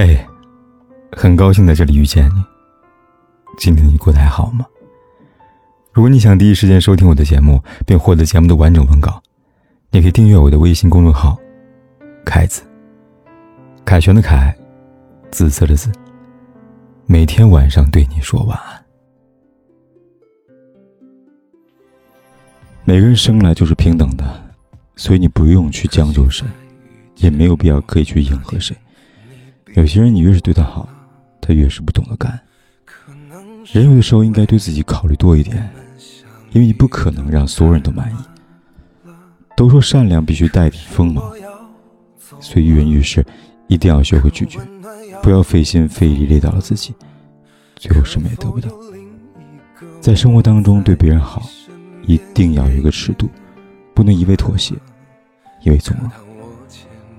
嘿，很高兴在这里遇见你。今天你过得还好吗？如果你想第一时间收听我的节目，并获得节目的完整文稿，你可以订阅我的微信公众号“凯子”。凯旋的凯，紫色的紫。每天晚上对你说晚安。每个人生来就是平等的，所以你不用去将就谁，也没有必要刻意去迎合谁。有些人，你越是对他好，他越是不懂得感恩人有的时候应该对自己考虑多一点，因为你不可能让所有人都满意。都说善良必须带点锋芒，所以遇人遇事一定要学会拒绝，不要费心费力累到了自己，最后什么也得不到。在生活当中对别人好，一定要有一个尺度，不能一味妥协，一味纵容。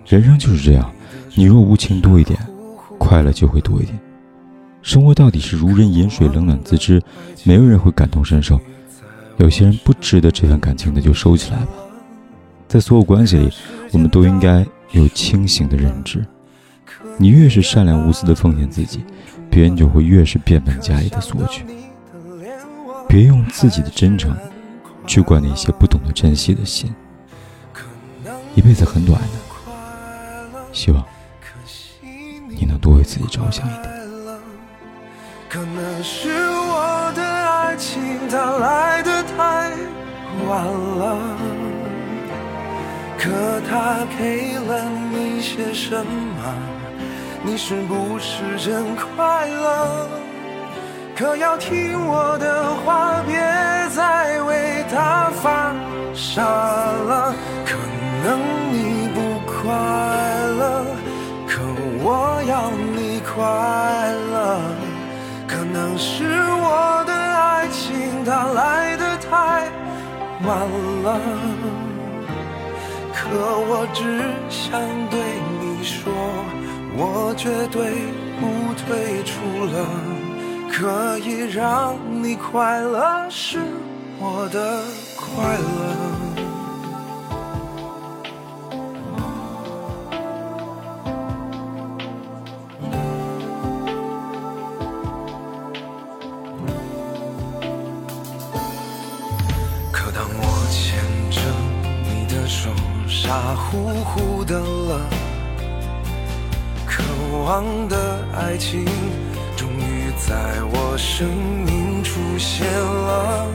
人生就是这样。你若无情多一点，快乐就会多一点。生活到底是如人饮水，冷暖自知，没有人会感同身受。有些人不值得这份感情的，就收起来吧。在所有关系里，我们都应该有清醒的认知。你越是善良无私的奉献自己，别人就会越是变本加厉的索取。别用自己的真诚去灌那些不懂得珍惜的心。一辈子很短的，希望。你能多为自己着想一点。可能是我的爱情它来的太晚了，可它给了你些什么？你是不是真快乐？可要听我的话，别再为他发傻了。可能要你快乐，可能是我的爱情它来的太晚了，可我只想对你说，我绝对不退出了，可以让你快乐是我的快乐。傻乎乎的了，渴望的爱情终于在我生命出现了。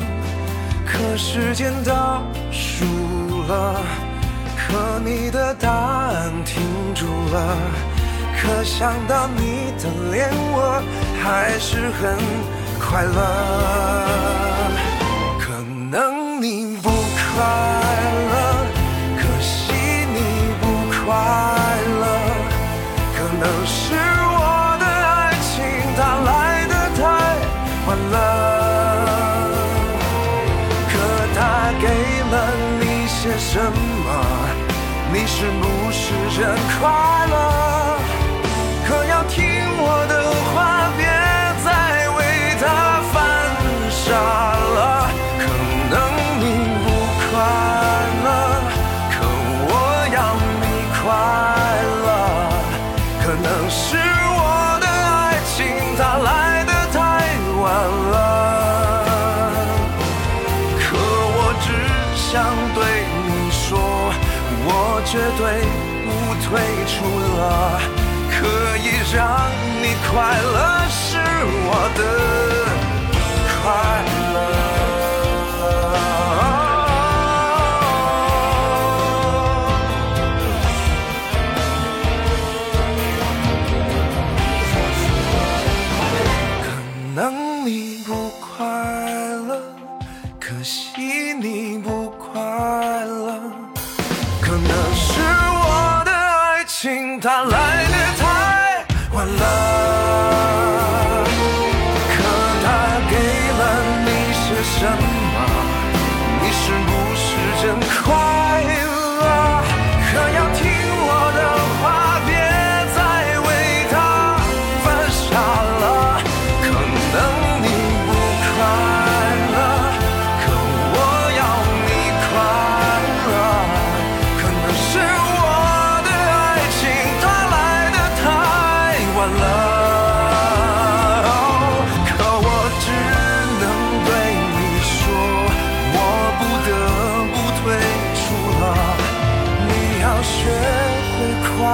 可时间倒数了，可你的答案停住了。可想到你的脸，我还是很快乐。是不是真快乐？可要听我的话，绝对不退出了，可以让你快乐是我的快乐。可能你不快乐，可惜你不快乐。它来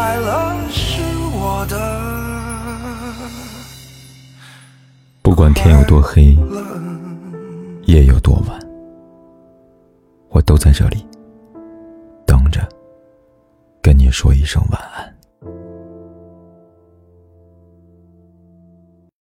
快乐是我的。不管天有多黑夜有多晚我都在这里等着跟你说一声晚安。